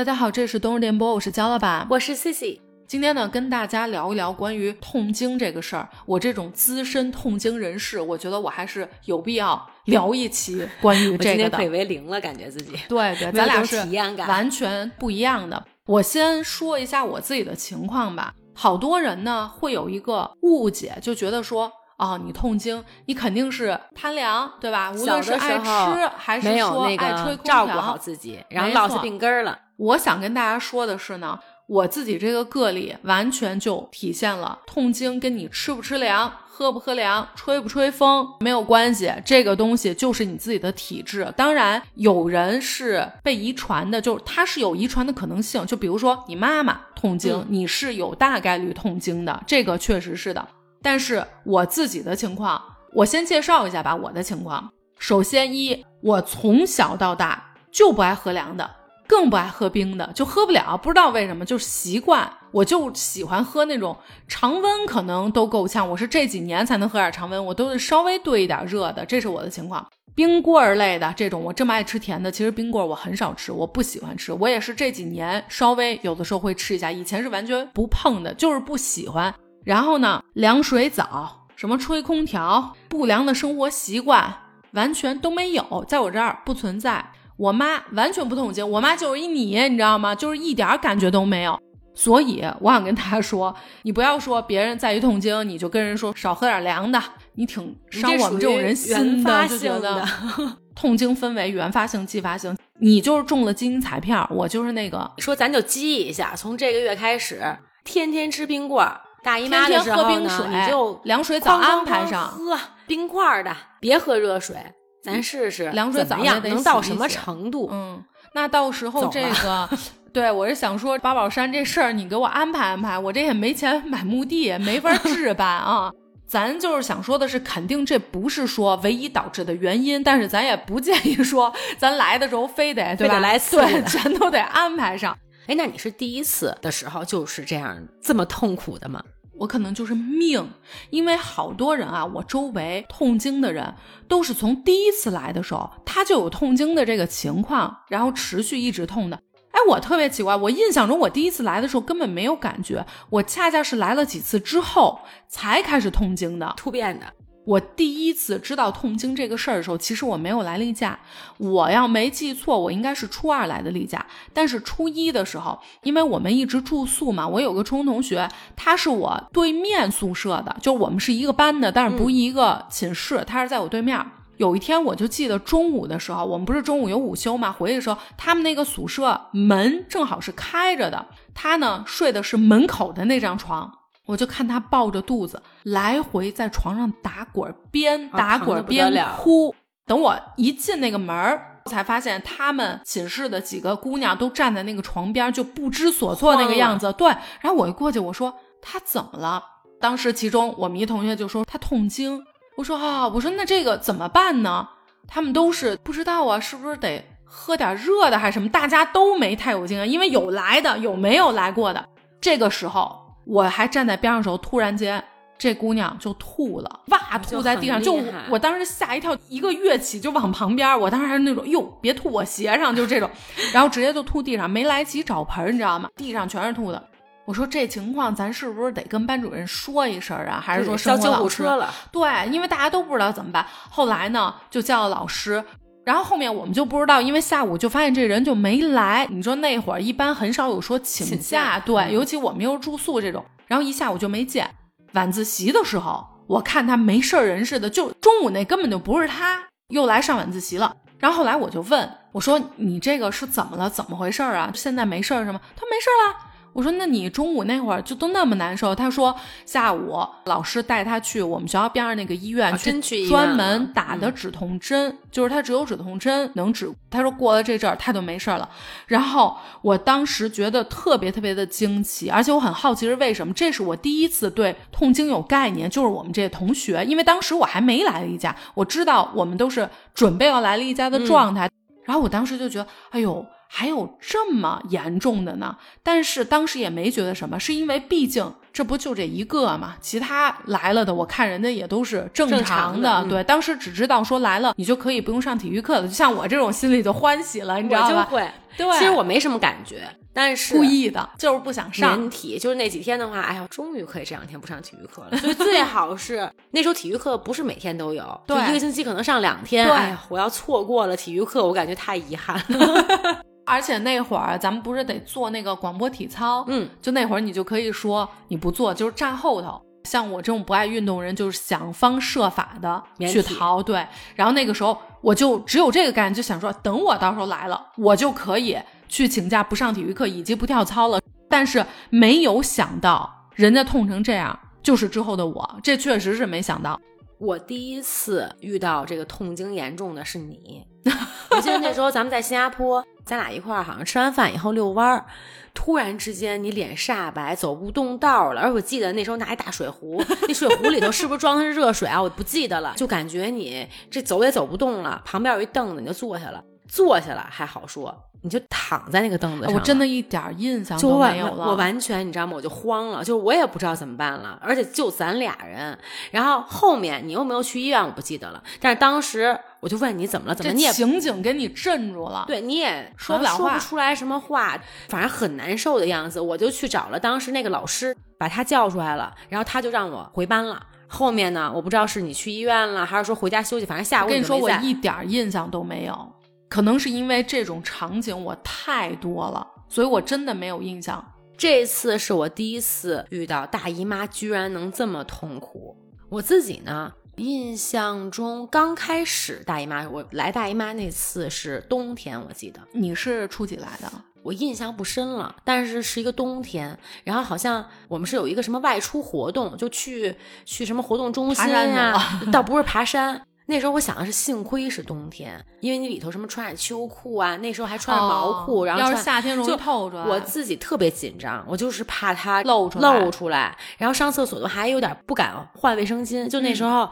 大家好，这里是冬日电波，我是焦老板，我是 Cici。今天呢，跟大家聊一聊关于痛经这个事儿。我这种资深痛经人士，我觉得我还是有必要聊一期关于这个的。可以为零了，感觉自己对对，咱俩是体验感完全不一样的。我先说一下我自己的情况吧。好多人呢会有一个误解，就觉得说，哦，你痛经，你肯定是贪凉，对吧？无论是爱吃还是说爱吹空调，照顾好自己，然后落下病根了。我想跟大家说的是呢。我自己这个个例完全就体现了痛经跟你吃不吃凉、喝不喝凉、吹不吹风没有关系，这个东西就是你自己的体质。当然，有人是被遗传的，就是它是有遗传的可能性。就比如说你妈妈痛经，你是有大概率痛经的，这个确实是的。但是我自己的情况，我先介绍一下吧。我的情况，首先一，我从小到大就不爱喝凉的。更不爱喝冰的，就喝不了，不知道为什么，就是习惯。我就喜欢喝那种常温，可能都够呛。我是这几年才能喝点常温，我都是稍微兑一点热的，这是我的情况。冰棍儿类的这种，我这么爱吃甜的，其实冰棍儿我很少吃，我不喜欢吃。我也是这几年稍微有的时候会吃一下，以前是完全不碰的，就是不喜欢。然后呢，凉水澡，什么吹空调，不良的生活习惯，完全都没有，在我这儿不存在。我妈完全不痛经，我妈就是一你，你知道吗？就是一点感觉都没有。所以我想跟大家说，你不要说别人在于痛经，你就跟人说少喝点凉的，你挺伤我们这种人心的，就觉得 痛经分为原发性、继发性，你就是中了基因彩票，我就是那个。说咱就记一下，从这个月开始，天天吃冰棍儿，大姨妈的时候呢，你就凉水早安排上，喝冰块的，别喝热水。咱试试凉水澡样能到什么程度？嗯，那到时候这个，对我是想说八宝山这事儿，你给我安排安排。我这也没钱买墓地，没法 置办啊。咱就是想说的是，肯定这不是说唯一导致的原因，但是咱也不建议说咱来的时候非得对吧？来对，全都得安排上。哎，那你是第一次的时候就是这样这么痛苦的吗？我可能就是命，因为好多人啊，我周围痛经的人都是从第一次来的时候，他就有痛经的这个情况，然后持续一直痛的。哎，我特别奇怪，我印象中我第一次来的时候根本没有感觉，我恰恰是来了几次之后才开始痛经的，突变的。我第一次知道痛经这个事儿的时候，其实我没有来例假。我要没记错，我应该是初二来的例假。但是初一的时候，因为我们一直住宿嘛，我有个初中同学，他是我对面宿舍的，就我们是一个班的，但是不一个寝室。他是在我对面。有一天，我就记得中午的时候，我们不是中午有午休嘛，回去的时候，他们那个宿舍门正好是开着的，他呢睡的是门口的那张床。我就看他抱着肚子来回在床上打滚，边打滚边哭。等我一进那个门儿，才发现他们寝室的几个姑娘都站在那个床边，就不知所措那个样子。对，然后我一过去，我说她怎么了？当时其中我们一同学就说她痛经。我说啊，我说那这个怎么办呢？他们都是不知道啊，是不是得喝点热的还是什么？大家都没太有经验，因为有来的，有没有来过的。这个时候。我还站在边上的时候，突然间这姑娘就吐了，哇，吐在地上，就我当时吓一跳，一个跃起就往旁边，我当时还是那种，哟，别吐我鞋上，就这种，然后直接就吐地上，没来及找盆，你知道吗？地上全是吐的。我说这情况咱是不是得跟班主任说一声啊？还是说叫救护车了？对，因为大家都不知道怎么办。后来呢，就叫了老师。然后后面我们就不知道，因为下午就发现这人就没来。你说那会儿一般很少有说请假，对，尤其我们又是住宿这种。然后一下午就没见。晚自习的时候，我看他没事人似的，就中午那根本就不是他，又来上晚自习了。然后后来我就问我说：“你这个是怎么了？怎么回事啊？现在没事是吗？”他：“没事了。”我说，那你中午那会儿就都那么难受？他说下午老师带他去我们学校边上那个医院去专门打的止痛针，就是他只有止痛针能止。他说过了这阵儿他就没事了。然后我当时觉得特别特别的惊奇，而且我很好奇是为什么。这是我第一次对痛经有概念，就是我们这些同学，因为当时我还没来例假，我知道我们都是准备要来例假的状态。然后我当时就觉得，哎呦。还有这么严重的呢？但是当时也没觉得什么，是因为毕竟这不就这一个嘛，其他来了的，我看人家也都是正正常常的嗯对，当时只知道说来了，你就可以不用上体育课了，就像我这种心里就欢喜了，你知道吧？我就会。对，其实我没什么感觉，但是故意的，就是不想上年。体就是那几天的话，哎呀，终于可以这两天不上体育课了。所以最好是 那时候体育课不是每天都有，就对一个星期可能上两天。对哎呀，我要错过了体育课，我感觉太遗憾了。而且那会儿咱们不是得做那个广播体操，嗯，就那会儿你就可以说你不做，就是站后头。像我这种不爱运动人，就是想方设法的去逃，对。然后那个时候我就只有这个概念，就想说，等我到时候来了，我就可以去请假不上体育课以及不跳操了。但是没有想到人家痛成这样，就是之后的我，这确实是没想到。我第一次遇到这个痛经严重的是你，我记得那时候咱们在新加坡，咱俩一块儿好像吃完饭以后遛弯儿，突然之间你脸煞白，走不动道了。而我记得那时候拿一大水壶，那水壶里头是不是装的是热水啊？我不记得了，就感觉你这走也走不动了，旁边有一凳子你就坐下了，坐下了还好说，你就躺在那个凳子上了，我真的一点印象都没有了。我完全你知道吗？我就慌了，就是我也不知道怎么办了，而且就咱俩人。然后后面你又没有去医院我不记得了，但是当时我就问你怎么了？怎么这你也情景给你镇住了。对，你也说不了话说不出来什么话，反正很难受的样子。我就去找了当时那个老师，把他叫出来了，然后他就让我回班了。后面呢，我不知道是你去医院了，还是说回家休息，反正下午我跟你说，我一点印象都没有，可能是因为这种场景我太多了，所以我真的没有印象。这次是我第一次遇到大姨妈居然能这么痛苦。我自己呢，印象中刚开始大姨妈，我来大姨妈那次是冬天，我记得你是初几来的？我印象不深了，但是是一个冬天，然后好像我们是有一个什么外出活动，就去去什么活动中心爬山去呀、了倒不是爬山。那时候我想的是，幸亏是冬天，因为你里头什么穿着秋裤啊，那时候还穿着毛裤，哦要是然后穿夏天容易透出来。我自己特别紧张，我就是怕它露出来露出来，然后上厕所都还有点不敢换卫生巾，就那时候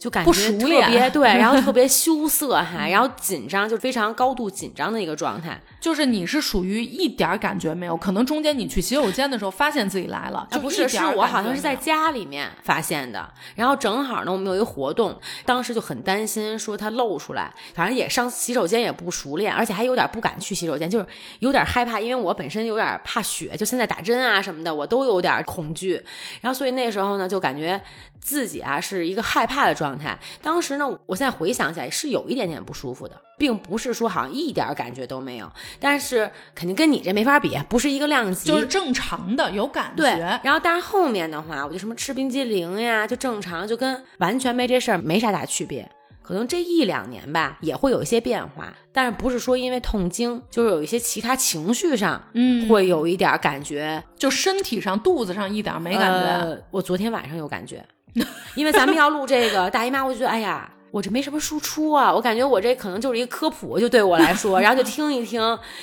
就感不觉特熟练别 对，然后特别羞涩哈，然后紧张，就非常高度紧张的一个状态。就是你是属于一点儿感觉没有，可能中间你去洗手间的时候发现自己来了，啊，就不是，是我好像是在家里面发现的，然后正好呢，我们有一个活动，当时就很担心说它露出来，反正也上洗手间也不熟练，而且还有点不敢去洗手间，就是有点害怕，因为我本身有点怕血，就现在打针啊什么的，我都有点恐惧，然后所以那时候呢，就感觉自己啊是一个害怕的状态。当时呢，我现在回想起来是有一点点不舒服的，并不是说好像一点感觉都没有，但是肯定跟你这没法比，不是一个量级，就是正常的有感对觉，。然后但是后面的话，我就什么吃冰激凌呀，就正常，就跟完全没这事儿没啥大区别。可能这一两年吧，也会有一些变化，但是不是说因为痛经，就是有一些其他情绪上，嗯会有一点感觉，就身体上肚子上一点没感觉。呃我昨天晚上有感觉，因为咱们要录这个大姨妈，我就觉得哎呀。我这没什么输出啊，我感觉我这可能就是一个科普，就对我来说，然后就听一听，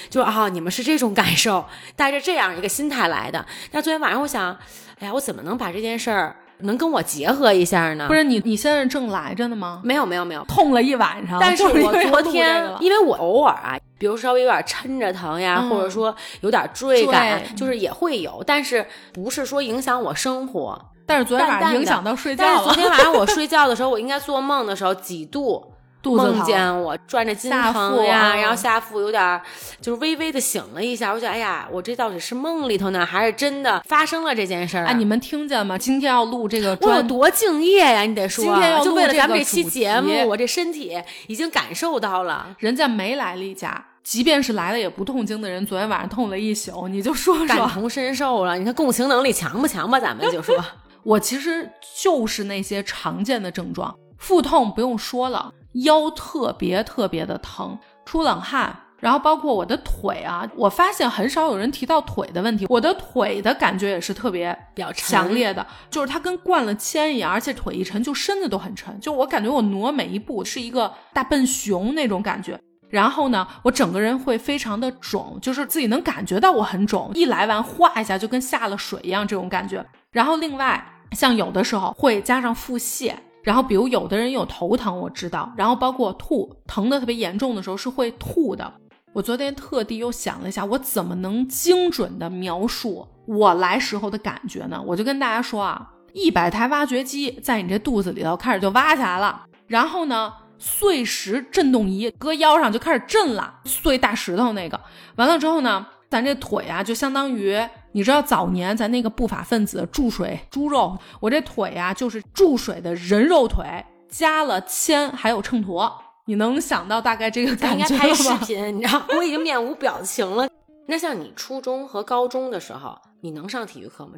就啊，你们是这种感受，带着这样一个心态来的。但昨天晚上我想，哎呀，我怎么能把这件事儿能跟我结合一下呢？不是你，你现在正来着呢吗？没有没有没有，痛了一晚上，但是我昨天因为我偶尔啊，比如稍微有点抻着疼呀，嗯或者说有点坠感，就是也会有，但是不是说影响我生活。但是昨天晚上影响到睡觉了，但是昨天晚上我睡觉的时候，我应该做梦的时候几度。梦肚子疼见我转着筋下腹疼呀，啊然后下腹有点儿就是微微的醒了一下，我觉得哎呀，我这到底是梦里头呢，还是真的发生了这件事儿、啊？哎，你们听见吗？今天要录这个我有，多敬业呀！你得说，今天要就为了咱们这期节目，我这身体已经感受到了。人家没来例假，即便是来了也不痛经的人，昨天晚上痛了一宿，你就说说。感同身受了，你看共情能力强不强吧？咱们就说，我其实就是那些常见的症状，腹痛不用说了，腰特别特别的疼，出冷汗。然后包括我的腿啊，我发现很少有人提到腿的问题。我的腿的感觉也是特别比较强烈的，就是它跟灌了铅一样，而且腿一沉就身子都很沉，就我感觉我挪每一步是一个大笨熊那种感觉。然后呢，我整个人会非常的肿，就是自己能感觉到我很肿，一来完哗一下就跟下了水一样这种感觉。然后另外像有的时候会加上腹泻，然后比如有的人有头疼，我知道，然后包括吐，疼的特别严重的时候是会吐的。我昨天特地又想了一下，我怎么能精准的描述我来时候的感觉呢？我就跟大家说啊，一百台挖掘机在你这肚子里头开始就挖起来了，然后呢，碎石震动仪搁腰上就开始震了，碎大石头那个，完了之后呢，咱这腿啊就相当于，你知道早年咱那个不法分子注水猪肉，我这腿呀就是注水的人肉腿，加了铅还有秤砣，你能想到大概这个咱应该感觉拍视？频，你知道，我已经面无表情了。那像你初中和高中的时候，你能上体育课吗？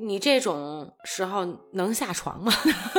你这种时候能下床吗？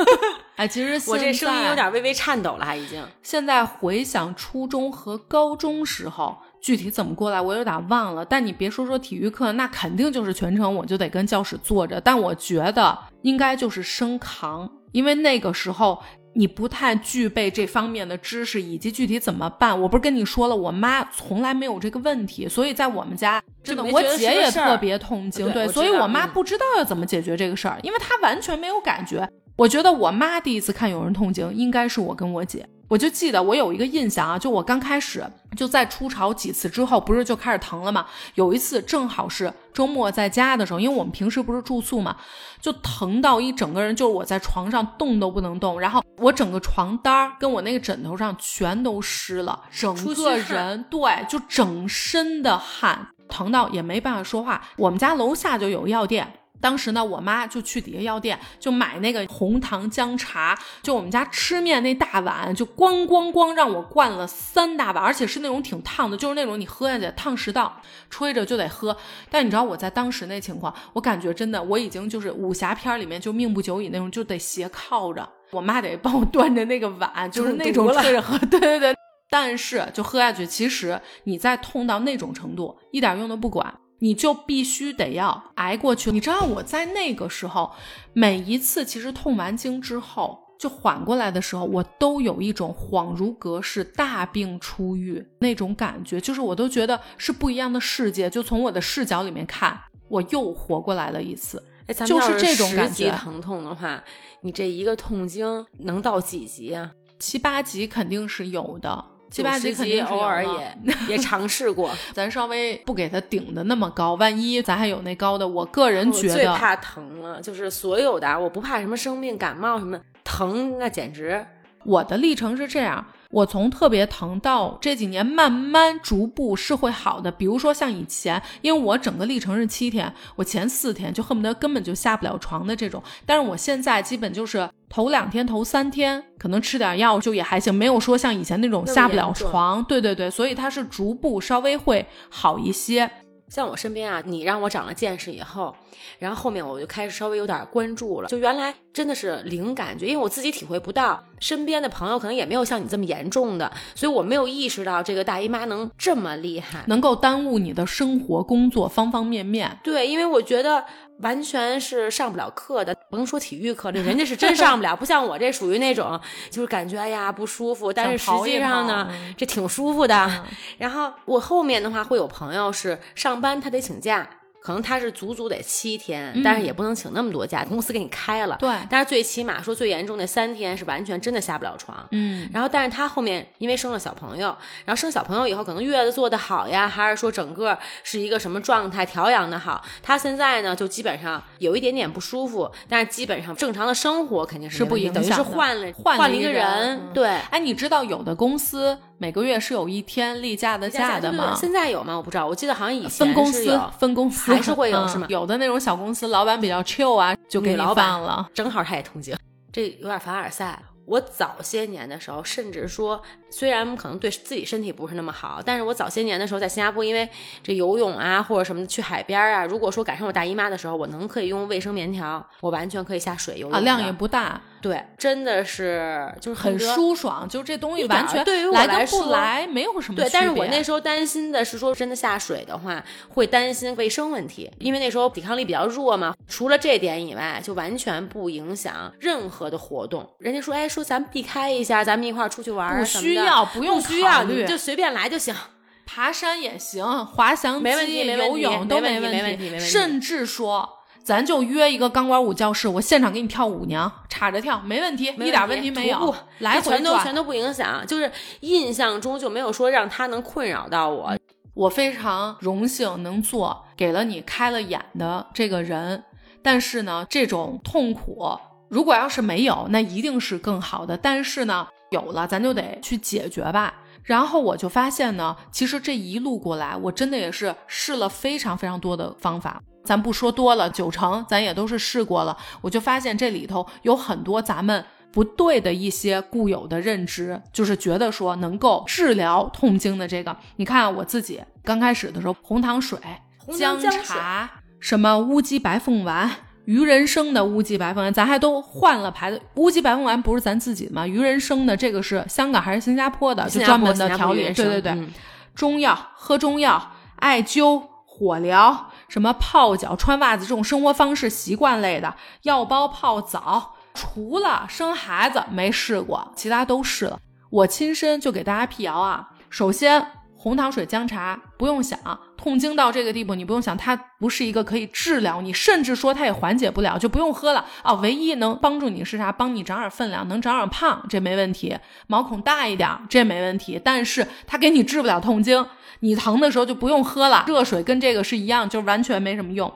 哎，其实我这声音有点微微颤抖了，还已经。现在回想初中和高中时候，具体怎么过来我有点忘了。但你别说说体育课，那肯定就是全程我就得跟教室坐着。但我觉得应该就是生扛，因为那个时候你不太具备这方面的知识，以及具体怎么办。我不是跟你说了，我妈从来没有这个问题，所以在我们家真的，我姐也特别痛经，对所以我妈嗯不知道要怎么解决这个事儿，因为她完全没有感觉。我觉得我妈第一次看有人痛经，应该是我跟我姐。我就记得我有一个印象啊，就我刚开始就在初潮几次之后，不是就开始疼了吗？有一次正好是周末在家的时候，因为我们平时不是住宿嘛，就疼到一整个人，就是我在床上动都不能动，然后我整个床单儿跟我那个枕头上全都湿了，整个人对，就整身的汗，疼到也没办法说话。我们家楼下就有药店。当时呢，我妈就去底下药店就买那个红糖姜茶，就我们家吃面那大碗，就咣咣咣让我灌了三大碗，而且是那种挺烫的，就是那种你喝下去烫食道，吹着就得喝。但你知道我在当时那情况，我感觉真的我已经就是武侠片里面就命不久矣那种，就得斜靠着，我妈得帮我端着那个碗，就是那种吹着喝，对对对。但是就喝下去，其实你再痛到那种程度，一点用都不管。你就必须得要挨过去。你知道我在那个时候，每一次其实痛完经之后就缓过来的时候，我都有一种恍如隔世、大病初愈那种感觉，就是我都觉得是不一样的世界。就从我的视角里面看，我又活过来了一次。就是这种十感觉疼痛的话，你这一个痛经能到几级啊？七八级肯定是有的，七八级肯定偶尔也 也尝试过。咱稍微不给它顶的那么高，万一咱还有那高的，我个人觉得最怕疼了，就是所有的，我不怕什么生病、感冒什么，疼那简直我的历程是这样，我从特别疼到这几年慢慢逐步是会好的。比如说像以前，因为我整个历程是七天，我前四天就恨不得根本就下不了床的这种，但是我现在基本就是头两天、头三天可能吃点药就也还行，没有说像以前那种下不了床。对对对，所以它是逐步稍微会好一些。像我身边啊，你让我长了见识以后，然后后面我就开始稍微有点关注了。就原来真的是零感觉，因为我自己体会不到，身边的朋友可能也没有像你这么严重的，所以我没有意识到这个大姨妈能这么厉害。能够耽误你的生活、工作方方面面。对，因为我觉得完全是上不了课的，甭说体育课了，人家是真上不了，不像我这属于那种就是感觉哎呀不舒服，但是实际上呢这挺舒服的。然后我后面的话会有朋友是上班他得请假，可能他是足足得七天，但是也不能请那么多假，公司给你开了。对但是最起码说最严重那三天是完全真的下不了床。嗯，然后，但是他后面因为生了小朋友，然后生小朋友以后，可能月子做得好呀，还是说整个是一个什么状态，调养的好。他现在呢，就基本上有一点点不舒服，但是基本上正常的生活肯定是是不影响等于是换了换了一个人嗯对。哎，你知道有的公司每个月是有一天例假的假的吗？现在有吗？我不知道，我记得好像以前分公司是有，分公司还是会有嗯是吗有的那种小公司，老板比较 chill 啊，就给老板了。正好他也痛经，这有点凡尔赛。我早些年的时候，甚至说，虽然可能对自己身体不是那么好，但是我早些年的时候在新加坡，因为这游泳啊或者什么的去海边啊，如果说赶上我大姨妈的时候，我能可以用卫生棉条，我完全可以下水游泳。啊，量也不大，对，真的是就是很舒爽，就这东西完全对于我来说不来没有什么。对，但是我那时候担心的是说，真的下水的话，会担心卫生问题，因为那时候抵抗力比较弱嘛。除了这点以外，就完全不影响任何的活动。人家说，哎，说咱避开一下，咱们一块儿出去玩儿不需要，不用不需要，你就随便来就行。爬山也行，滑翔机、游泳都没问题没问题没问题甚至说。咱就约一个钢管舞教室，我现场给你跳舞娘，叉着跳，没问题，没一点问问题没有来回全都转全都不影响。就是印象中就没有说让他能困扰到我。我非常荣幸能做给了你开了眼的这个人，但是呢，这种痛苦如果要是没有，那一定是更好的。但是呢，有了咱就得去解决吧。然后我就发现呢，其实这一路过来，我真的也是试了非常非常多的方法。咱不说多了，九成咱也都是试过了。我就发现这里头有很多咱们。不对的一些固有的认知，就是觉得说能够治疗痛经的这个，你看我自己刚开始的时候，红糖水、姜茶、什么乌鸡白凤丸、鱼人生的乌鸡白凤丸，咱还都换了牌子。乌鸡白凤丸不是咱自己的吗？鱼人生的这个是香港还是新加坡的？就专门的调理。对对对，中药喝中药，艾灸、火疗，什么泡脚、穿袜子这种生活方式习惯类的，药包泡澡。除了生孩子没试过，其他都试了。我亲身就给大家辟谣啊。首先，红糖水、姜茶不用想，痛经到这个地步，你不用想，它不是一个可以治疗你，甚至说它也缓解不了，就不用喝了啊。唯一能帮助你是啥？帮你长点分量，能长点胖，这没问题。毛孔大一点，这没问题。但是它给你治不了痛经。你疼的时候就不用喝了，热水跟这个是一样，就完全没什么用。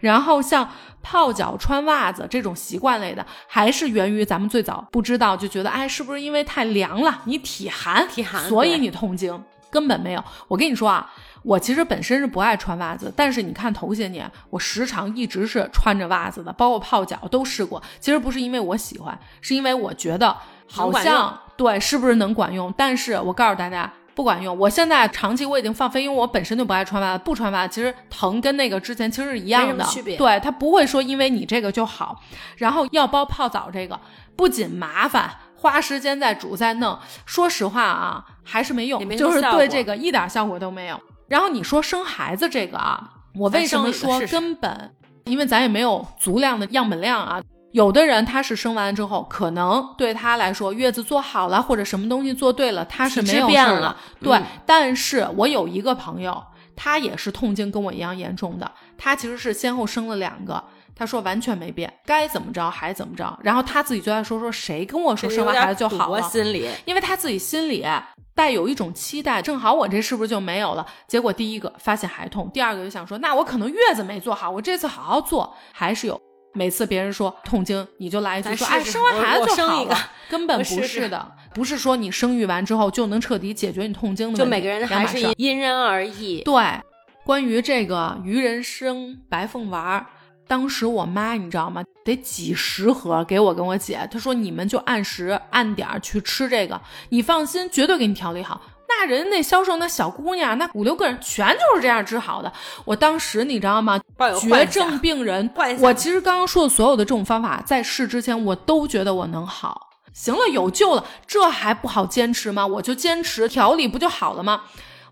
然后像泡脚、穿袜子这种习惯类的，还是源于咱们最早不知道，就觉得哎，是不是因为太凉了，你体寒，体寒，所以你痛经，根本没有。我跟你说啊，我其实本身是不爱穿袜子，但是你看头些年，我时常一直是穿着袜子的，包括泡脚都试过。其实不是因为我喜欢，是因为我觉得好像对，是不是能管用？但是我告诉大家。不管用，我现在长期我已经放飞，因为我本身就不爱穿袜子，不穿袜子其实疼跟那个之前其实是一样的，区别。对，它不会说因为你这个就好。然后药包泡澡这个不仅麻烦，花时间在煮在弄，说实话啊，还是没用，就是对这个一点效果都没有。然后你说生孩子这个啊，我为什么说根本？因为咱也没有足量的样本量啊。有的人他是生完之后，可能对他来说月子做好了，或者什么东西做对了，他是没有事了。对，但是我有一个朋友，他也是痛经跟我一样严重的，他其实是先后生了两个，他说完全没变，该怎么着还怎么着。然后他自己就在说说谁跟我说生完孩子就好了，心里，因为他自己心里带有一种期待，正好我这是不是就没有了？结果第一个发现还痛，第二个就想说，那我可能月子没做好，我这次好好做还是有。每次别人说痛经，你就来一句说：“哎，生完孩子就好了。”根本不是的，不是说你生育完之后就能彻底解决你痛经的。就每个人还是因人而异。对，关于这个鱼人参白凤丸，当时我妈你知道吗？得几十盒给我跟我姐，她说你们就按时按点儿去吃这个，你放心，绝对给你调理好。那人那销售那小姑娘，那五六个人全就是这样治好的。我当时你知道吗？绝症病人，我其实刚刚说的所有的这种方法，在试之前我都觉得我能好。行了，有救了，这还不好坚持吗？我就坚持调理不就好了吗？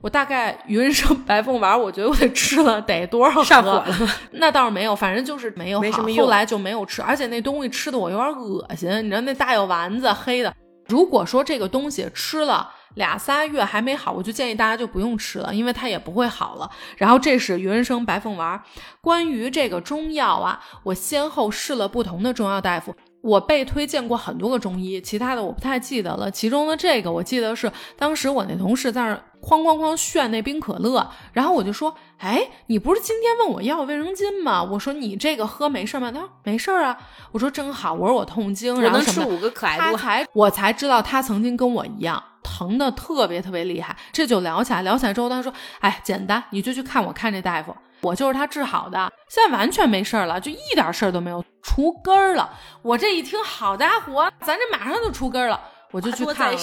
我大概鱼人参白凤丸，我觉得我得吃了得多少上火了？那倒是没有，反正就是没有好。后来就没有吃，而且那东西吃的我有点恶心。你知道那大药丸子黑的，如果说这个东西吃了。俩仨月还没好，我就建议大家就不用吃了，因为它也不会好了。然后这是鱼人参白凤丸。关于这个中药啊，我先后试了不同的中药大夫，我被推荐过很多个中医，其他的我不太记得了。其中的这个我记得是当时我那同事在那哐哐哐炫那冰可乐，然后我就说：“哎，你不是今天问我要卫生巾吗？”我说：“你这个喝没事吗？”他说：“没事啊。”我说：“真好。”我说：“我痛经，然后什么？”他才我才知道他曾经跟我一样。疼的特别特别厉害，这就聊起来。聊起来之后，他说：“哎，简单，你就去看我看这大夫，我就是他治好的，现在完全没事了，就一点事儿都没有，除根儿了。”我这一听，好家伙，咱这马上就除根儿了，我就去 看了。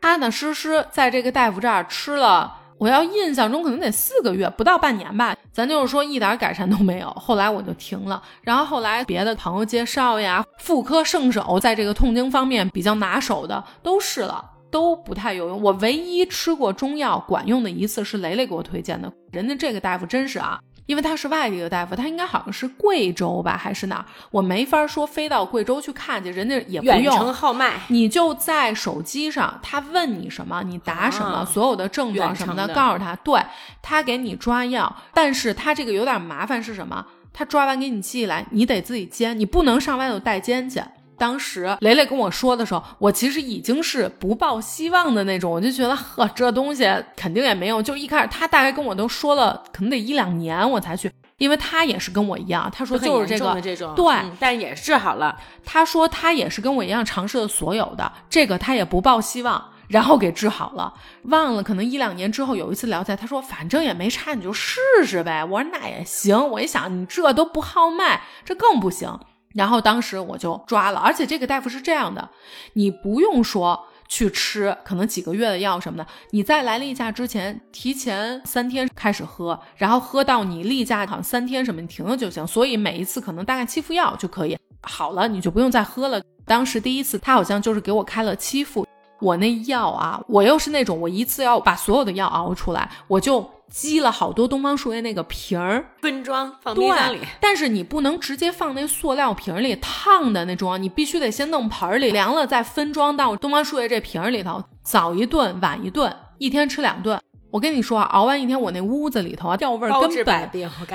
踏踏实实在这个大夫这儿吃了，我要印象中可能得四个月，不到半年吧。咱就是说一点改善都没有。后来我就停了，然后后来别的朋友介绍呀，妇科圣手在这个痛经方面比较拿手的都试了。都不太有用。我唯一吃过中药管用的一次是雷雷给我推荐的。人家这个大夫真是啊，因为他是外地的大夫，他应该好像是贵州吧，还是哪儿？我没法说飞到贵州去看去，人家也不用。远程号脉，你就在手机上，他问你什么，你答什么，所有的症状什么的，告诉他，对他给你抓药。但是他这个有点麻烦是什么？他抓完给你寄来，你得自己煎，你不能上外头带煎去。当时雷雷跟我说的时候，我其实已经是不抱希望的那种，我就觉得呵，这东西肯定也没用。就一开始他大概跟我都说了，可能得一两年我才去，因为他也是跟我一样，他说就是这个这种，对，嗯但也是治好了。他说他也是跟我一样尝试了所有的，这个他也不抱希望，然后给治好了。忘了，可能一两年之后有一次聊起来，他说反正也没差，你就试试呗。我说那也行。我一想，你这都不号脉，这更不行。然后当时我就抓了，而且这个大夫是这样的，你不用说。去吃可能几个月的药什么的，你在来例假之前提前三天开始喝，然后喝到你例假好像三天什么你停了就行。所以每一次可能大概七副药就可以好了，你就不用再喝了。当时第一次他好像就是给我开了七副，我那药啊，我又是那种我一次要把所有的药熬出来，我就积了好多东方树叶那个瓶儿分装放冰箱里，，但是你不能直接放那塑料瓶里烫的那种，你必须得先弄盆儿里凉了再分装到东方树叶这瓶儿里头，早一顿晚一顿，一天吃两顿。我跟你说啊，熬完一天，我那屋子里头啊掉味儿包根本。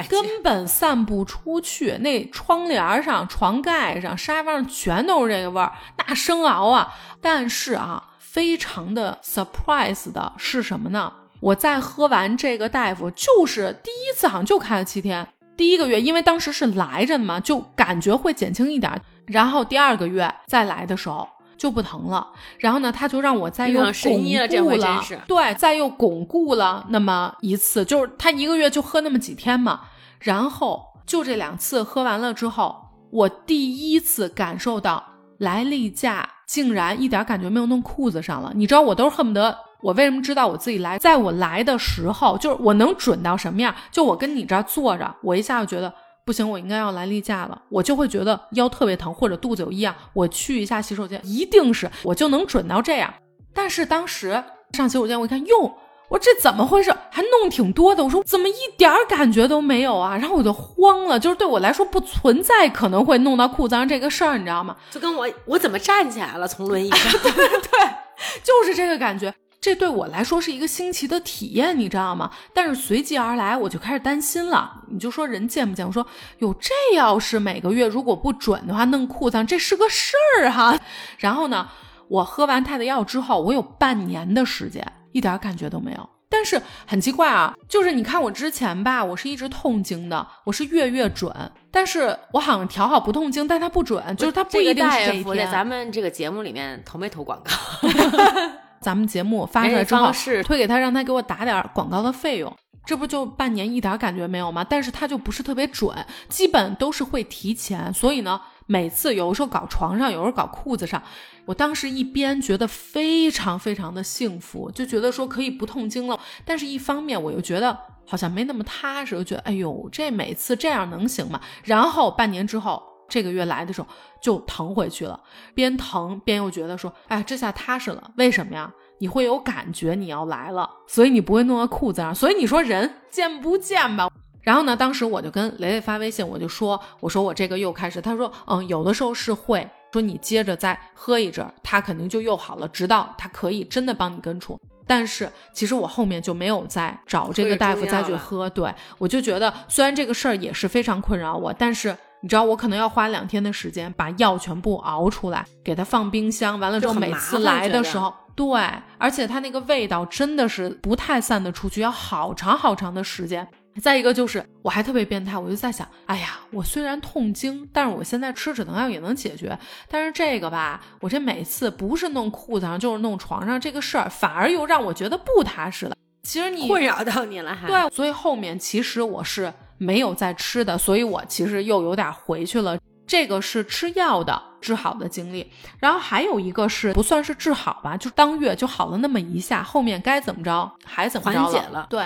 根本散不出去，那窗帘上、床盖上、沙发上全都是这个味儿，那生熬啊！但是啊，非常的 surprise 的是什么呢？我再喝完这个大夫，就是第一次好像就开了七天，第一个月因为当时是来着的嘛，就感觉会减轻一点儿，然后第二个月再来的时候。就不疼了，然后呢，他就让我再又巩固了回真是对，再又巩固了那么一次，就是他一个月就喝那么几天嘛，然后就这两次喝完了之后，我第一次感受到来例假竟然一点感觉没有弄裤子上了。你知道我都是恨不得，我为什么知道我自己来？在我来的时候，就是我能准到什么样，就我跟你这儿坐着，我一下就觉得。不行，我应该要来例假了，我就会觉得腰特别疼或者肚子有异样，我去一下洗手间，一定是我就能准到这样。但是当时上洗手间，我一看，哟，我这怎么回事？还弄挺多的，我说怎么一点儿感觉都没有啊？然后我就慌了，就是对我来说不存在可能会弄到裤子上这个事儿，你知道吗？就跟我我怎么站起来了？从轮椅上，对就是这个感觉。这对我来说是一个新奇的体验，你知道吗？但是随即而来，我就开始担心了。你就说人见不见？我说哟，这要是每个月如果不准的话，弄裤子上这是个事儿哈。然后呢，我喝完他的药之后，我有半年的时间一点感觉都没有。但是很奇怪啊，就是你看我之前吧，我是一直痛经的，我是月月准，但是我好像调好不痛经，但它不准，就是它不一定是这这个大夫在。咱们这个节目里面投没投广告？咱们节目发出来之后哎，推给他，让他给我打点广告的费用。这不就半年一点感觉没有吗？但是他就不是特别准，基本都是会提前。所以呢，每次有的时候搞床上，有时候搞裤子上，我当时一边觉得非常非常的幸福，就觉得说可以不痛经了，但是一方面我又觉得好像没那么踏实，就觉得哎呦，这每次这样能行吗？然后半年之后。这个月来的时候就疼回去了，边疼边又觉得说，哎，这下踏实了。为什么呀？你会有感觉你要来了，所以你不会弄到裤子上。所以你说人贱不贱吧？然后呢，当时我就跟雷雷发微信，我就说，我说我这个又开始，他说，嗯，有的时候是会说你接着再喝一阵儿，他肯定就又好了，直到他可以真的帮你根除。但是其实我后面就没有再找这个大夫再去喝，对我就觉得虽然这个事儿也是非常困扰我，但是你知道我可能要花两天的时间把药全部熬出来，给它放冰箱，完了之后每次来的时候，对，而且它那个味道真的是不太散得出去，要好长好长的时间。再一个就是，我还特别变态，我就在想，哎呀，我虽然痛经，但是我现在吃止疼药也能解决，但是这个吧，我这每次不是弄裤子上就是弄床上这个事儿，反而又让我觉得不踏实了。其实你困扰到你了还？对，所以后面其实我是没有再吃的，所以我其实又有点回去了。这个是吃药的治好的经历，然后还有一个是不算是治好吧，就当月就好了那么一下，后面该怎么着还怎么着缓解了对，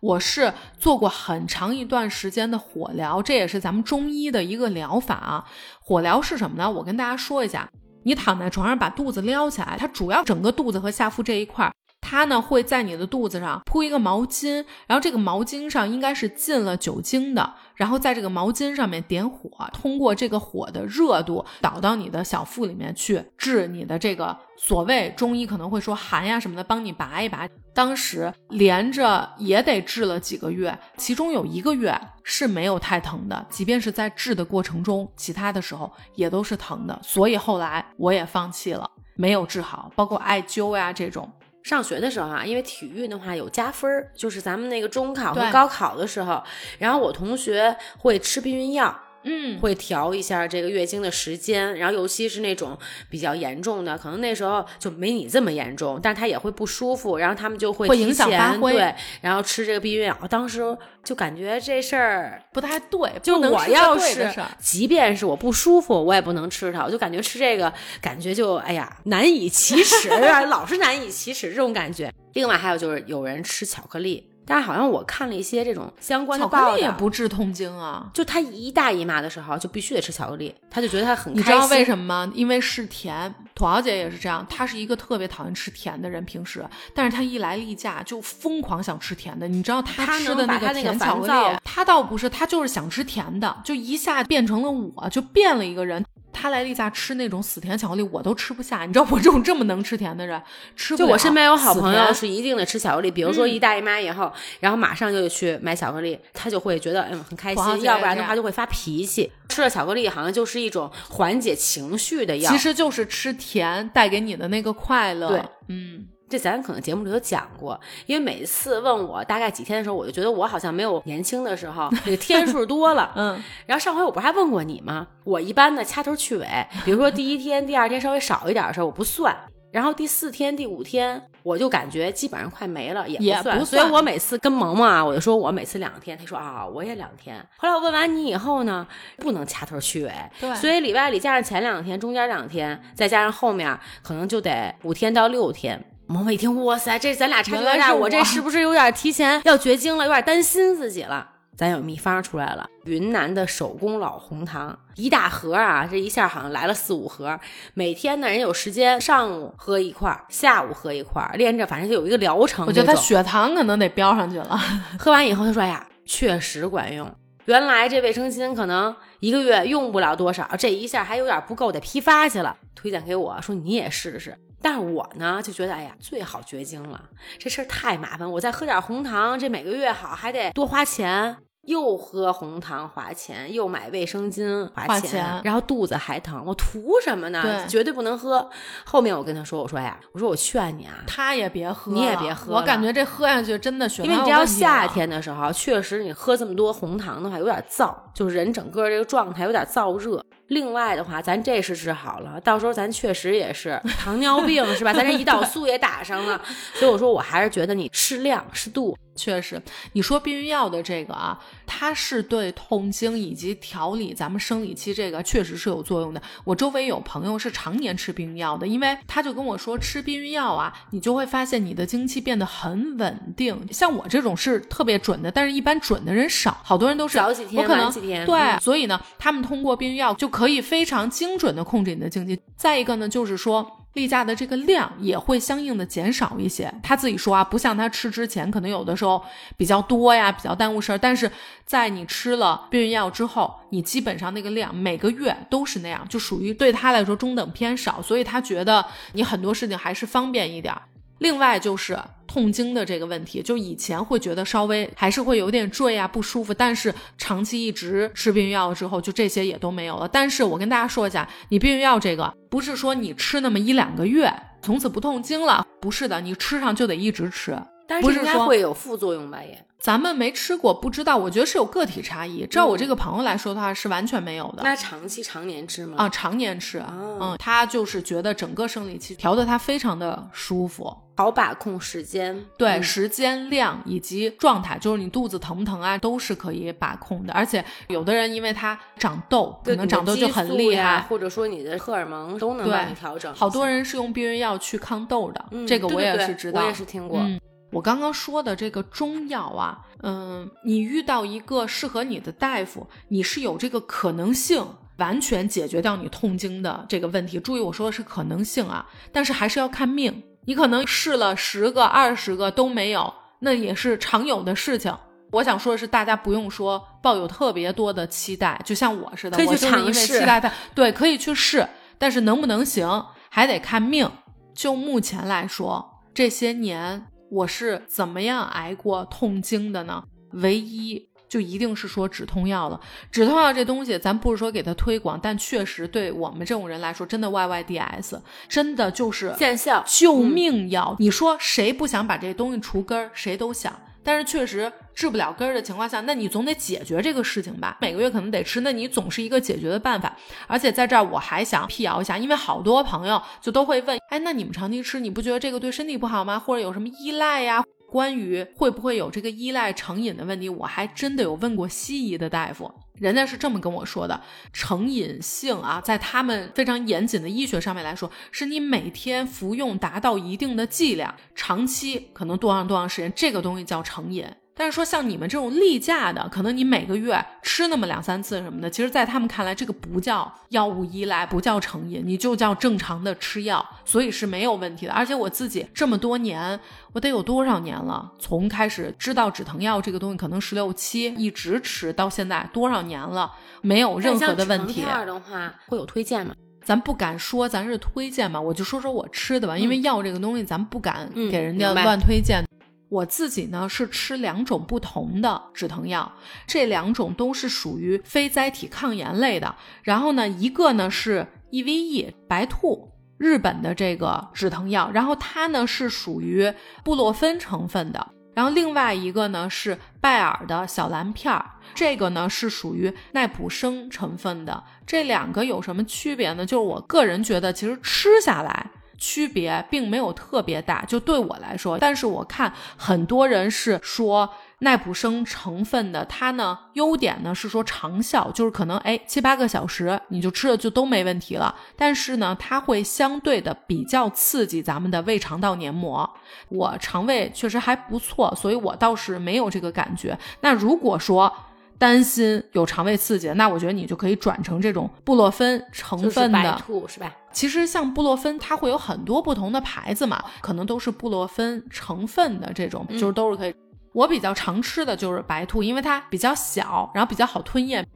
我是做过很长一段时间的火疗，这也是咱们中医的一个疗法啊。火疗是什么呢？我跟大家说一下，你躺在床上把肚子撩起来，它主要整个肚子和下腹这一块儿。它呢会在你的肚子上铺一个毛巾，然后这个毛巾上应该是浸了酒精的，然后在这个毛巾上面点火，通过这个火的热度导到你的小腹里面去，治你的这个所谓中医可能会说寒呀什么的，帮你拔一拔。当时连着也得治了几个月，其中有一个月是没有太疼的，即便是在治的过程中，其他的时候也都是疼的，所以后来我也放弃了，没有治好，包括艾灸呀这种。上学的时候啊，因为体育的话有加分儿，就是咱们那个中考和对高考的时候，然后我同学会吃避孕药。嗯，会调一下这个月经的时间，然后尤其是那种比较严重的，可能那时候就没你这么严重，但是他也会不舒服，然后他们就会会影响前发挥对，然后吃这个避孕药。当时就感觉这事儿，不太对，就我要是。即便是我不舒服，我也不能吃它，我就感觉吃这个感觉就哎呀难以启齿，老是难以启齿这种感觉。另外还有就是有人吃巧克力，但是好像我看了一些这种相关的巧克力也，不治痛经啊。就他一大姨妈的时候就必须得吃巧克力，他就觉得他很开你知。道为什么吗？因为是甜。土豪姐也是这样，她是一个特别讨厌吃甜的人，平时，但是她一来例假就疯狂想吃甜的。你知道她吃的那个甜巧克力，她倒不是，她就是想吃甜的，就一下变成了我，就变了一个人。她来例假吃那种死甜巧克力，我都吃不下。你知道我这种这么能吃甜的人，吃就我身边有好朋友是一定得吃巧克力，比如说一大姨妈以后，然后马上就去买巧克力，他就会觉得嗯很开心，要不然的话就会发脾气。吃了巧克力好像就是一种缓解情绪的药。其实就是吃甜带给你的那个快乐。对，嗯，这咱可能节目里头讲过，因为每次问我大概几天的时候，我就觉得我好像没有年轻的时候这个天数多了。嗯，然后上回我不是还问过你吗？我一般呢掐头去尾，比如说第一天、第二天稍微少一点的时候我不算，然后第四天、第五天我就感觉基本上快没了，也也不算。不算所以我每次跟萌萌啊，我就说我每次两天，他说啊我也两天。后来我问完你以后呢，不能掐头去尾，对所以里外里加上前两天，中间两天，再加上后面，可能就得五天到六天。萌萌一听，哇塞，这咱俩差距有点大，我我这是不是有点提前要绝经了？有点担心自己了。咱有秘方出来了，云南的手工老红糖，一大盒啊，这一下好像来了四五盒。每天呢，人有时间，上午喝一块儿，下午喝一块儿，连着反正就有一个疗程我。觉得他血糖可能得飙上去了。喝完以后，他说：“哎呀，确实管用。原来这卫生巾可能一个月用不了多少，这一下还有点不够，得批发去了。推荐给我说你也试试。但是我呢就觉得，哎呀，最好绝经了，这事儿太麻烦。我再喝点红糖，这每个月好还得多花钱。”又喝红糖花钱，又买卫生巾花花钱然后肚子还疼，我图什么呢？对绝对不能喝。后面我跟他说，我说呀，我说我劝你啊，他也别喝，你也别喝我感觉这喝下去真的血糖因为你知道夏天的时候，确实你喝这么多红糖的话，有点燥，就是人整个这个状态有点燥热。另外的话，咱这是治好了，到时候咱确实也是糖尿病是吧？咱这胰岛素也打上了，所以我说我还是觉得你适量适度。确实，你说避孕药的这个啊，它是对痛经以及调理咱们生理期这个确实是有作用的。我周围有朋友是常年吃避孕药的，因为他就跟我说，吃避孕药啊，你就会发现你的经期变得很稳定。像我这种是特别准的，但是一般准的人少，好多人都是早几天我可能晚几天对，嗯所以呢，他们通过避孕药就可以非常精准的控制你的经期。再一个呢，就是说。例假的这个量也会相应的减少一些。他自己说啊，不像他吃之前，可能有的时候比较多呀，比较耽误事儿。但是在你吃了避孕药之后，你基本上那个量每个月都是那样，就属于对他来说中等偏少，所以他觉得你很多事情还是方便一点。另外就是痛经的这个问题，就以前会觉得稍微还是会有点坠啊不舒服，但是长期一直吃避孕药之后，就这些也都没有了。但是我跟大家说一下，你避孕药这个不是说你吃那么一两个月，从此不痛经了，不是的，你吃上就得一直吃。但是应该会有副作用吧？也咱们没吃过，不知道，我觉得是有个体差异。照我这个朋友来说的话，是完全没有的。那长期常年吃吗？啊，常年吃，哦嗯，他就是觉得整个生理期调的他非常的舒服，好把控时间。对、嗯时间、量以及状态，就是你肚子疼不疼啊，都是可以把控的。而且有的人因为他长痘，可能长痘就很厉害，或者说你的荷尔蒙都能帮你调整。好多人是用避孕药去抗痘的，嗯这个我也是知道，我也是听过。嗯，我刚刚说的这个中药啊，嗯，你遇到一个适合你的大夫，你是有这个可能性完全解决掉你痛经的这个问题。注意我说的是可能性啊，但是还是要看命。你可能试了十个、二十个都没有，那也是常有的事情。我想说的是，大家不用说抱有特别多的期待，就像我似的，可以去我就是因为尝试期待它，对，可以去试，但是能不能行还得看命。就目前来说，这些年我是怎么样挨过痛经的呢？唯一就一定是说止痛药了。止痛药这东西，咱不是说给它推广，但确实对我们这种人来说，真的 YYDS，真的就是见效。救命药。你说谁不想把这东西除根儿？谁都想。但是确实治不了根儿的情况下，那你总得解决这个事情吧？每个月可能得吃，那你总是一个解决的办法。而且在这儿我还想辟谣一下，因为好多朋友就都会问，哎，那你们长期吃，你不觉得这个对身体不好吗？或者有什么依赖呀？关于会不会有这个依赖成瘾的问题，我还真的有问过西医的大夫，人家是这么跟我说的：成瘾性啊，在他们非常严谨的医学上面来说，是你每天服用达到一定的剂量，长期可能多长多长时间，这个东西叫成瘾。但是说像你们这种例假的，可能你每个月吃那么两三次什么的，其实在他们看来，这个不叫药物依赖，不叫成瘾，你就叫正常的吃药，所以是没有问题的。而且我自己这么多年，我得有多少年了？从开始知道止疼药这个东西，可能十六七，一直吃到现在多少年了，没有任何的问题。这样的话会有推荐吗？咱不敢说咱是推荐嘛，我就说说我吃的吧，因为药这个东西咱不敢嗯给人家乱推荐。我自己呢是吃两种不同的止疼药，这两种都是属于非甾体抗炎类的。然后呢，一个呢是 EVE 白兔。日本的这个止疼药，然后它呢是属于布洛芬成分的，然后另外一个呢是拜耳的小蓝片儿，这个呢是属于奈普生成分的。这两个有什么区别呢？就是我个人觉得，其实吃下来区别并没有特别大，就对我来说。但是我看很多人是说奈普生成分的，它呢优点呢是说长效，就是可能哎七八个小时你就吃了就都没问题了。但是呢，它会相对的比较刺激咱们的胃肠道黏膜。我肠胃确实还不错，所以我倒是没有这个感觉。那如果说担心有肠胃刺激，那我觉得你就可以转成这种布洛芬成就是分的。白兔是吧？其实像布洛芬，它会有很多不同的牌子嘛，可能都是布洛芬成分的这种，嗯就是都是可以。我比较常吃的就是白兔，因为它比较小，然后比较好吞咽。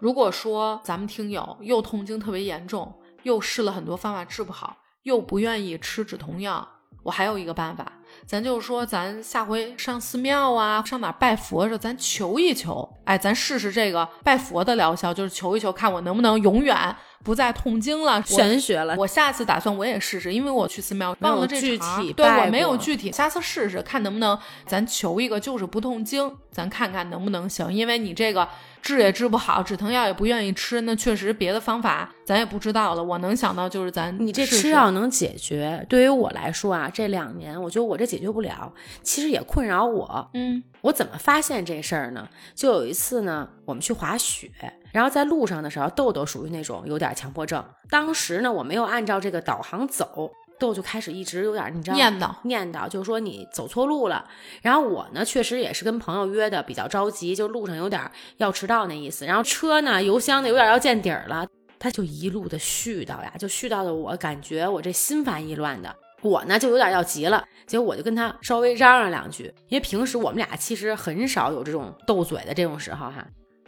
如果说咱们听友又痛经特别严重，又试了很多方法治不好，又不愿意吃止痛药，我还有一个办法，咱就说，咱下回上寺庙啊，上哪拜佛的时候，咱求一求，哎，咱试试这个拜佛的疗效，就是求一求，看我能不能永远不再痛经了。玄学了，我下次打算我也试试，因为我去寺庙忘了这具体对我没有具体，下次试试看能不能咱求一个就是不痛经，咱看看能不能行。因为你这个治也治不好，止疼药也不愿意吃，那确实别的方法咱也不知道了。我能想到就是咱你这吃药能解决？对于我来说啊，这两年我觉得我这解决不了，其实也困扰我。嗯我怎么发现这事儿呢？就有一次呢，我们去滑雪，然后在路上的时候，豆豆属于那种有点强迫症。当时呢，我没有按照这个导航走，豆就开始一直有点你知道念叨念叨，就是说你走错路了。然后我呢，确实也是跟朋友约的比较着急，就路上有点要迟到那意思。然后车呢，油箱呢有点要见底儿了，他就一路的絮叨呀，就絮叨的我感觉我这心烦意乱的。我呢就有点要急了，结果我就跟他稍微嚷嚷两句，因为平时我们俩其实很少有这种斗嘴的这种时候哈。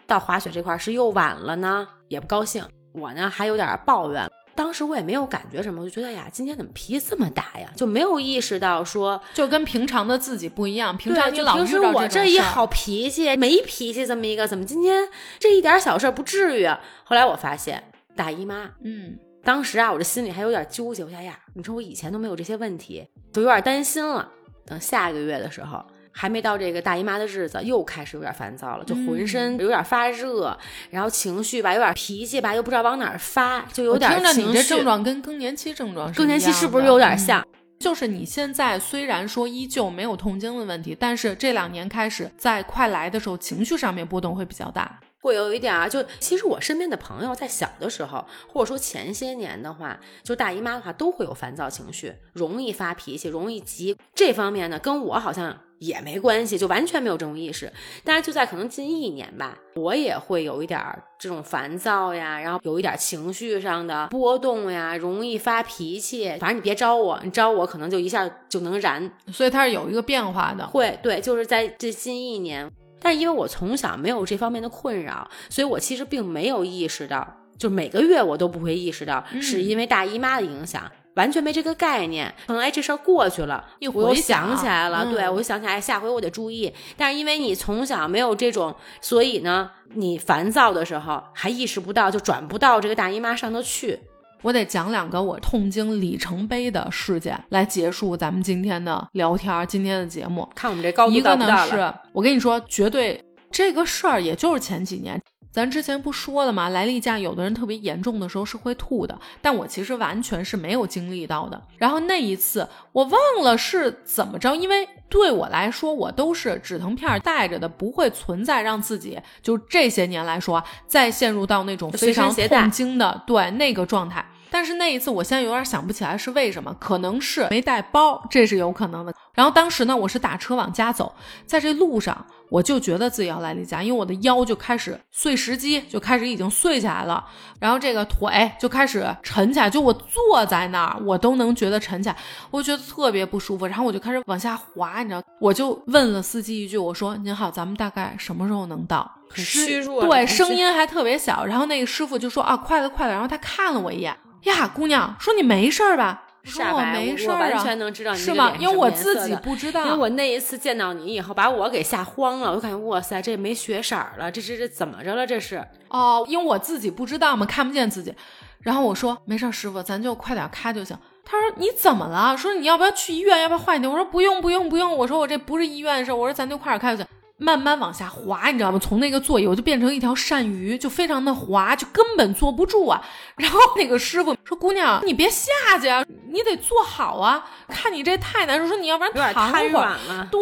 到滑雪这块儿是又晚了呢，也不高兴，我呢还有点抱怨。当时我也没有感觉什么，我就觉得呀，今天怎么脾气这么大呀？就没有意识到说，就跟平常的自己不一样，平对，常你老就平时我这一好脾气没脾气这么一个，怎么今天这一点小事儿不至于啊？后来我发现大姨妈，嗯，当时啊，我这心里还有点纠结，我想呀，你说我以前都没有这些问题，都有点担心了。等下个月的时候，还没到这个大姨妈的日子，又开始有点烦躁了，就浑身嗯有点发热，然后情绪吧，有点脾气吧，又不知道往哪儿发，就有点我听着。你这症状跟更年期症状是更年期是不是有点像？就是你现在虽然说依旧没有痛经的问题，但是这两年开始在快来的时候，情绪上面波动会比较大。会有一点啊，就其实我身边的朋友在小的时候，或者说前些年的话，就大姨妈的话，都会有烦躁情绪，容易发脾气，容易急。这方面呢，跟我好像也没关系，就完全没有这种意识。但是就在可能近一年吧，我也会有一点这种烦躁呀，然后有一点情绪上的波动呀，容易发脾气。反正你别招我，你招我可能就一下就能燃。所以它是有一个变化的。会，对，就是在这近一年。但是因为我从小没有这方面的困扰，所以我其实并没有意识到，就每个月我都不会意识到是因为大姨妈的影响。完全没这个概念，可能哎这事儿过去了，我又想起来了，对我就想起来下回我得注意。但是因为你从小没有这种，所以呢，你烦躁的时候还意识不到，就转不到这个大姨妈上头去。我得讲两个我痛经里程碑的事件来结束咱们今天的聊天，今天的节目。看我们这高度一个呢是我跟你说，绝对这个事儿也就是前几年。咱之前不说了吗？来例假，有的人特别严重的时候是会吐的，但我其实完全是没有经历到的。然后那一次我忘了是怎么着，因为对我来说，我都是止疼片带着的，不会存在让自己就这些年来说再陷入到那种非常痛经的对那个状态。但是那一次，我现在有点想不起来是为什么，可能是没带包，这是有可能的。然后当时呢，我是打车往家走，在这路上。我就觉得自己要来例假，因为我的腰就开始碎石机，就开始已经碎起来了，然后这个腿就开始沉起来，就我坐在那儿，我都能觉得沉起来，我觉得特别不舒服，然后我就开始往下滑，你知道，我就问了司机一句，我说：“您好，咱们大概什么时候能到？”很虚弱，对，声音还特别小。然后那个师傅就说：“啊，快了，快了。”然后他看了我一眼，呀，姑娘，说你没事儿吧？说我没事儿啊，完全能知道你是吗？因为我自己不知道，因为我那一次见到你以后，把我给吓慌了。我就感觉哇塞，这没血色了，这这这怎么着了？这是哦，因为我自己不知道嘛，看不见自己。然后我说没事，师傅，咱就快点开就行。他说你怎么了？说你要不要去医院？要不要换一点？我说不用不用不用。我说我这不是医院的事，我说咱就快点开就行。慢慢往下滑，你知道吗？从那个座椅我就变成一条鳝鱼，就非常的滑，就根本坐不住啊。然后那个师傅说：“姑娘，你别下去啊，你得坐好啊。看你这太难受，说你要不然躺会儿。”对。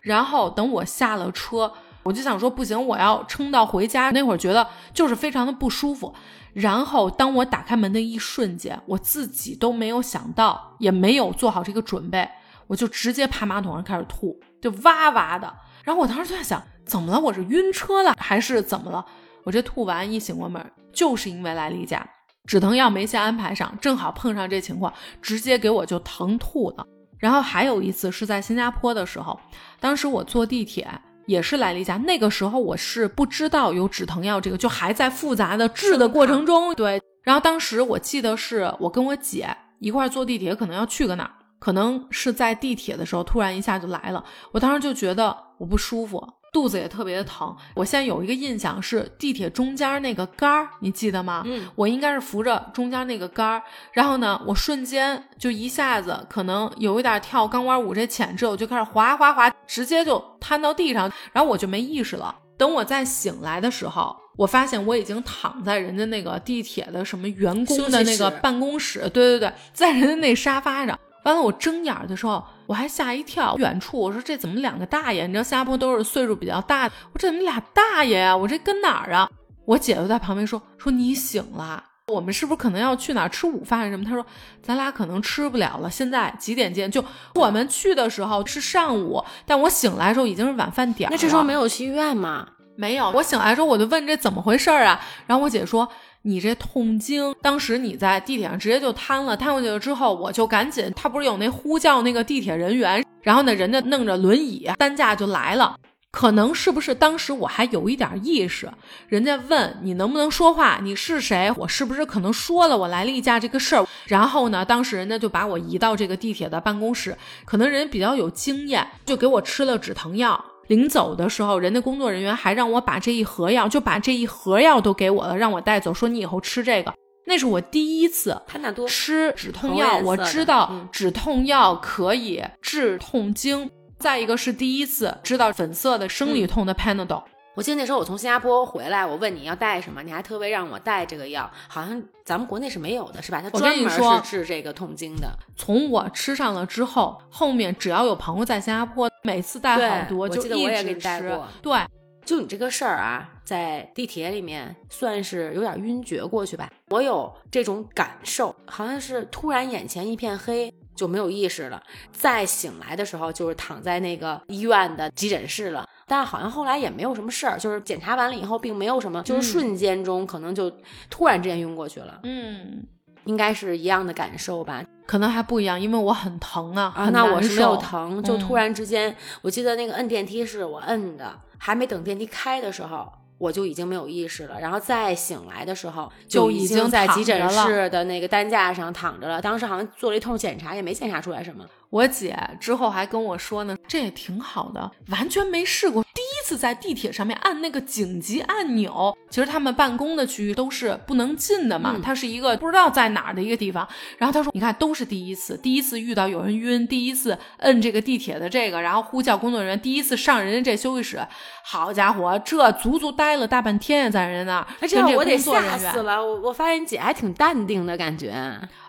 然后等我下了车，我就想说不行，我要撑到回家。那会儿觉得就是非常的不舒服。然后当我打开门的一瞬间，我自己都没有想到，也没有做好这个准备，我就直接趴马桶上开始吐，就哇哇的。然后我当时就在想，怎么了？我是晕车了还是怎么了？我这吐完一醒过门，就是因为来例假，止疼药没先安排上，正好碰上这情况，直接给我就疼吐了。然后还有一次是在新加坡的时候，当时我坐地铁也是来例假，那个时候我是不知道有止疼药这个，就还在复杂的治的过程中。对，然后当时我记得是我跟我姐一块坐地铁，可能要去个哪。可能是在地铁的时候，突然一下就来了。我当时就觉得我不舒服，肚子也特别的疼。我现在有一个印象是地铁中间那个杆儿，你记得吗？嗯，我应该是扶着中间那个杆儿，然后呢，我瞬间就一下子可能有一点跳钢管舞这潜质，我就开始滑滑滑，直接就瘫到地上，然后我就没意识了。等我再醒来的时候，我发现我已经躺在人家那个地铁的什么员工的那个办公室，对对对，在人家那沙发上。完了，我睁眼的时候，我还吓一跳。远处我说：“这怎么两个大爷？你知道新加坡都是岁数比较大的。我这怎么俩大爷呀？我这跟哪儿啊？”我姐就在旁边说：“说你醒了，我们是不是可能要去哪儿吃午饭什么？”他说：“咱俩可能吃不了了。现在几点见？就我们去的时候是上午，但我醒来的时候已经是晚饭点。那这时候没有去医院吗？没有。我醒来的时候我就问这怎么回事啊？然后我姐说。”你这痛经，当时你在地铁上直接就瘫了，瘫过去了之后，我就赶紧，他不是有那呼叫那个地铁人员，然后呢，人家弄着轮椅担架就来了。可能是不是当时我还有一点意识，人家问你能不能说话，你是谁？我是不是可能说了我来例假这个事儿？然后呢，当时人家就把我移到这个地铁的办公室，可能人比较有经验，就给我吃了止疼药。临走的时候，人家工作人员还让我把这一盒药，就把这一盒药都给我了，让我带走，说你以后吃这个。那是我第一次吃止痛药，我知道止痛药可以治痛经。再一个是第一次知道粉色的生理痛的 Panadol。我记得那时候我从新加坡回来，我问你要带什么，你还特别让我带这个药，好像咱们国内是没有的，是吧？它专门是治这个痛经的。从我吃上了之后，后面只要有朋友在新加坡，每次带好多，就一直吃。对，就你这个事儿啊，在地铁里面算是有点晕厥过去吧。我有这种感受，好像是突然眼前一片黑。就没有意识了。再醒来的时候，就是躺在那个医院的急诊室了。但好像后来也没有什么事儿，就是检查完了以后，并没有什么，就是瞬间中可能就突然之间晕过去了。嗯，应该是一样的感受吧？可能还不一样，因为我很疼啊。啊，那我是没有疼，就突然之间，我记得那个摁电梯是我摁的，还没等电梯开的时候。我就已经没有意识了，然后再醒来的时候就已经在急诊室的那个担架上躺着了。当时好像做了一通检查，也没检查出来什么。我姐之后还跟我说呢，这也挺好的，完全没试过，第一次在地铁上面按那个紧急按钮。其实他们办公的区域都是不能进的嘛，嗯它是一个不知道在哪儿的一个地方。然后他说，你看都是第一次，第一次遇到有人晕，第一次摁这个地铁的这个，然后呼叫工作人员，第一次上人家这休息室，好家伙，这足足待了大半天呀，在人家那儿，哎，跟这我得吓死了！我我发现你姐还挺淡定的感觉。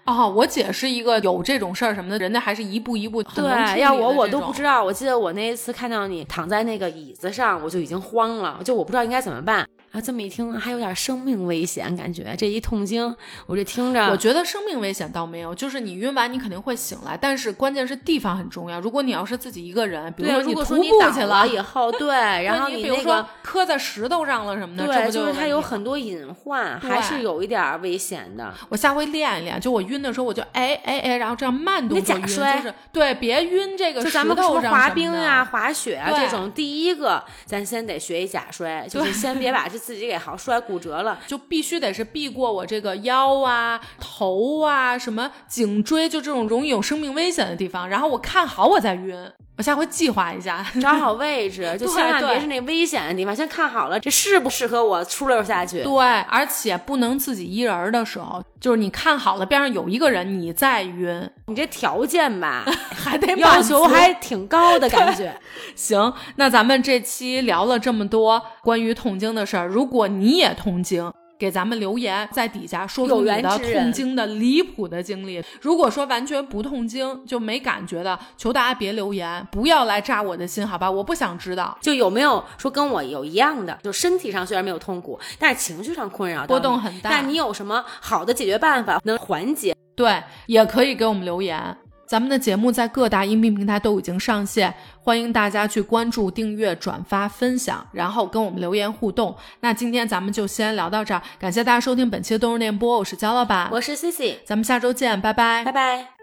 哦，我姐是一个有这种事儿什么的，人家还是一步一步对，理要我我都不知道。我记得我那一次看到你躺在那个椅子上，我就已经慌了，就我不知道应该怎么办。啊，这么一听还有点生命危险，感觉这一痛经，我这听着，我觉得生命危险倒没有，就是你晕完你肯定会醒来，但是关键是地方很重要。如果你要是自己一个人，比如说你徒步去了以后，对，然后你比如说那个。磕在石头上了什么的，这对，不就是它有很多隐患，还是有一点危险的。我下回练一练，就我晕的时候，我就哎哎哎，然后这样慢动作晕，假摔就是对，别晕这个石就咱们说头上滑冰啊、滑雪啊这种，第一个咱先得学一假摔，就是先别把这自己给好摔骨折了。就必须得是避过我这个腰啊、头啊、什么颈椎，就这种容易有生命危险的地方。然后我看好我再晕，我下回计划一下。找好位置，就对千万别是那危险的地方。先看好了，这适不适合我出溜下去？对，而且不能自己一人儿的时候，就是你看好了边上有一个人，你再晕，你这条件吧，还得要求还挺高的感觉。行。那咱们这期聊了这么多关于痛经的事儿，如果你也痛经。给咱们留言，在底下说出有你的痛经的离谱的经历。如果说完全不痛经就没感觉的，求大家别留言，不要来扎我的心，好吧？我不想知道。就有没有说跟我有一样的，就身体上虽然没有痛苦，但是情绪上困扰波动很大那你有什么好的解决办法能缓解？对，也可以给我们留言。咱们的节目在各大音频平台都已经上线，欢迎大家去关注、订阅、转发、分享，然后跟我们留言互动。那今天咱们就先聊到这儿，感谢大家收听本期的动日电波，我是焦老板，我是 C C，咱们下周见，拜拜拜拜。